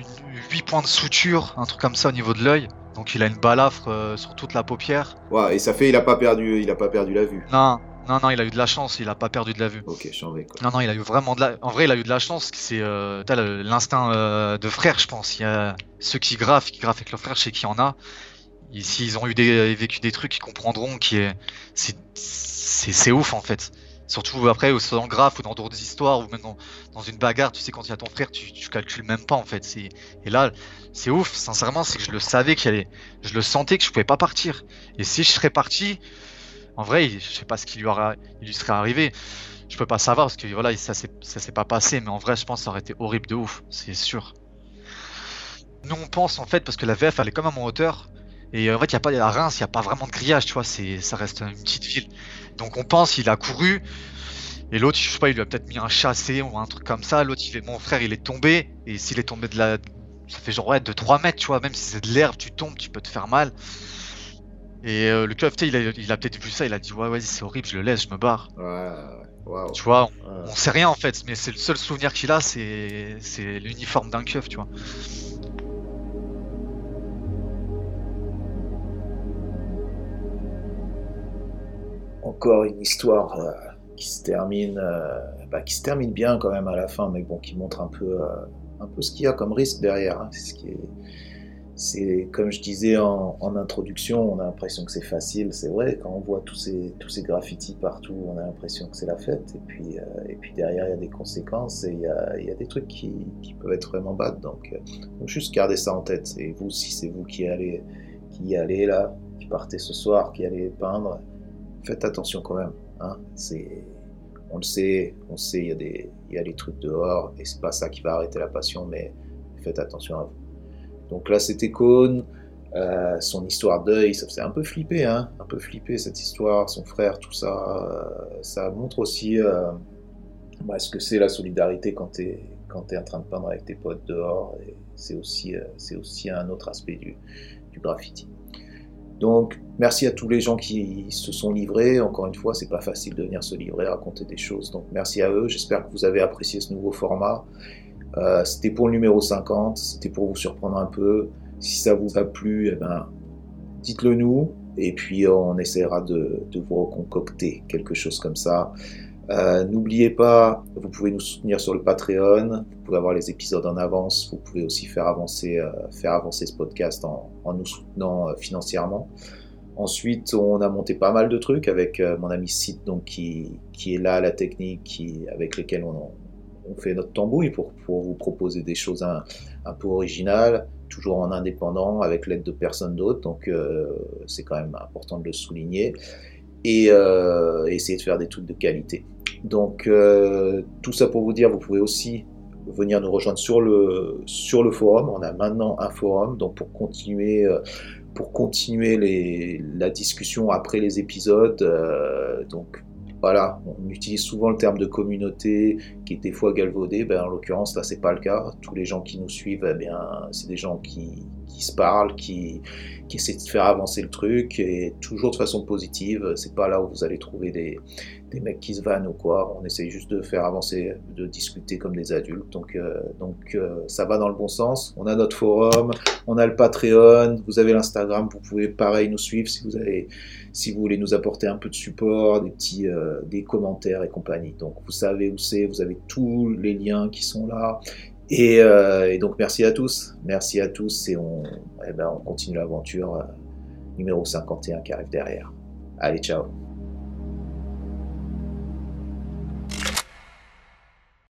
8 points de suture, un truc comme ça au niveau de l'œil. Donc il a une balafre euh, sur toute la paupière. Waouh. Et ça fait, il a pas perdu, il a pas perdu la vue. Non, non, non, il a eu de la chance, il a pas perdu de la vue. Ok, j'en vais quoi. Non, non, il a eu vraiment de la. En vrai, il a eu de la chance. C'est euh, l'instinct euh, de frère, je pense. Il y a ceux qui graffent, qui graffent avec leur frère, je sais qu'il y en a. S'ils ont eu des, vécu des trucs, ils comprendront qui est, c'est, c'est, c'est ouf en fait. Surtout après, dans graphe ou dans d'autres histoires, ou même dans, une bagarre, tu sais, quand il y a ton frère, tu, calcules même pas en fait. Et là, c'est ouf, sincèrement, c'est que je le savais qu'il allait, je le sentais que je pouvais pas partir. Et si je serais parti, en vrai, je sais pas ce qui lui, aura, il lui serait arrivé. Je peux pas savoir parce que voilà, ça s'est, pas passé, mais en vrai, je pense que ça aurait été horrible de ouf, c'est sûr. Nous, on pense en fait, parce que la VF, elle est comme à mon hauteur, et en fait, il y a pas à Reims, il y a pas vraiment de grillage, tu vois, ça reste une petite ville. Donc on pense, il a couru, et l'autre, je sais pas, il lui a peut-être mis un chassé ou un truc comme ça. L'autre, il est, mon frère, il est tombé, et s'il est tombé de la, ça fait genre ouais, de 3 mètres, tu vois, même si c'est de l'herbe, tu tombes, tu peux te faire mal. Et euh, le sais, il a, il a peut-être vu ça, il a dit ouais, vas-y, c'est horrible, je le laisse, je me barre. Ouais. Tu vois, on, Ouais. on sait rien en fait, mais c'est le seul souvenir qu'il a, c'est, c'est l'uniforme d'un keuf, tu vois. Encore une histoire euh, qui se termine, euh, bah, qui se termine bien quand même à la fin, mais bon, qui montre un peu, euh, un peu ce qu'il y a comme risque derrière. hein. C'est comme je disais en, introduction, on a l'impression que c'est facile. C'est vrai quand on voit tous ces, tous ces graffitis partout, on a l'impression que c'est la fête. Et puis, et puis derrière, il y a des conséquences et il y a, il y a des trucs qui, peuvent être vraiment bad. Donc, juste gardez ça en tête. Et vous, si c'est vous qui allez, qui allez là, qui partez ce soir, qui allez peindre, faites attention quand même. Hein. On le sait, on sait, il y a des, y a les trucs dehors et c'est pas ça qui va arrêter la passion, mais faites attention à vous. Donc là, c'était Cône, euh, son histoire d'œil, ça faisait un peu flipper, hein, un peu flipper cette histoire, son frère, tout ça. euh, ça montre aussi euh, bah, ce que c'est la solidarité quand tu es, quand t'es en train de peindre avec tes potes dehors. C'est aussi, euh, c'est aussi un autre aspect du graffiti. Donc, merci à tous les gens qui se sont livrés. Encore une fois, c'est pas facile de venir se livrer, raconter des choses. Donc, merci à eux. J'espère que vous avez apprécié ce nouveau format. Euh, c'était pour le numéro 50. C'était pour vous surprendre un peu. Si ça vous a plu, eh ben, dites-le nous. Et puis, on essaiera de, de vous reconcocter quelque chose comme ça. Euh, N'oubliez pas, vous pouvez nous soutenir sur le Patreon. Vous pouvez avoir les épisodes en avance. Vous pouvez aussi faire avancer, euh, faire avancer ce podcast en, nous soutenant euh, financièrement. Ensuite, on a monté pas mal de trucs avec mon ami Sid, donc qui, est là à la technique, avec lesquels on, fait notre tambouille pour, vous proposer des choses un, peu originales, toujours en indépendant, avec l'aide de personne d'autre. Donc, c'est quand même important de le souligner. Et essayer de faire des trucs de qualité. Donc, euh, tout ça pour vous dire, vous pouvez aussi venir nous rejoindre sur le, forum. On a maintenant un forum, donc pour continuer, euh, la discussion après les épisodes. euh, donc voilà, on utilise souvent le terme de communauté qui des fois galvaudé. Ben, en l'occurrence, là, c'est pas le cas. Tous les gens qui nous suivent, eh bien, c'est des gens qui, qui se parlent, qui, qui essaient de faire avancer le truc et toujours de façon positive. C'est pas là où vous allez trouver des, des mecs qui se vannent ou quoi. On essaye juste de faire avancer, de discuter comme des adultes. Donc, euh, donc euh, ça va dans le bon sens. On a notre forum, on a le Patreon, vous avez l'Instagram. Vous pouvez pareil nous suivre si vous avez, si vous voulez nous apporter un peu de support, des petits, euh, des commentaires et compagnie. Donc vous savez où c'est, vous avez tous les liens qui sont là. Et, euh, et donc merci à tous, merci à tous et on, eh ben, on continue l'aventure euh, numéro 51 qui arrive derrière. Allez, ciao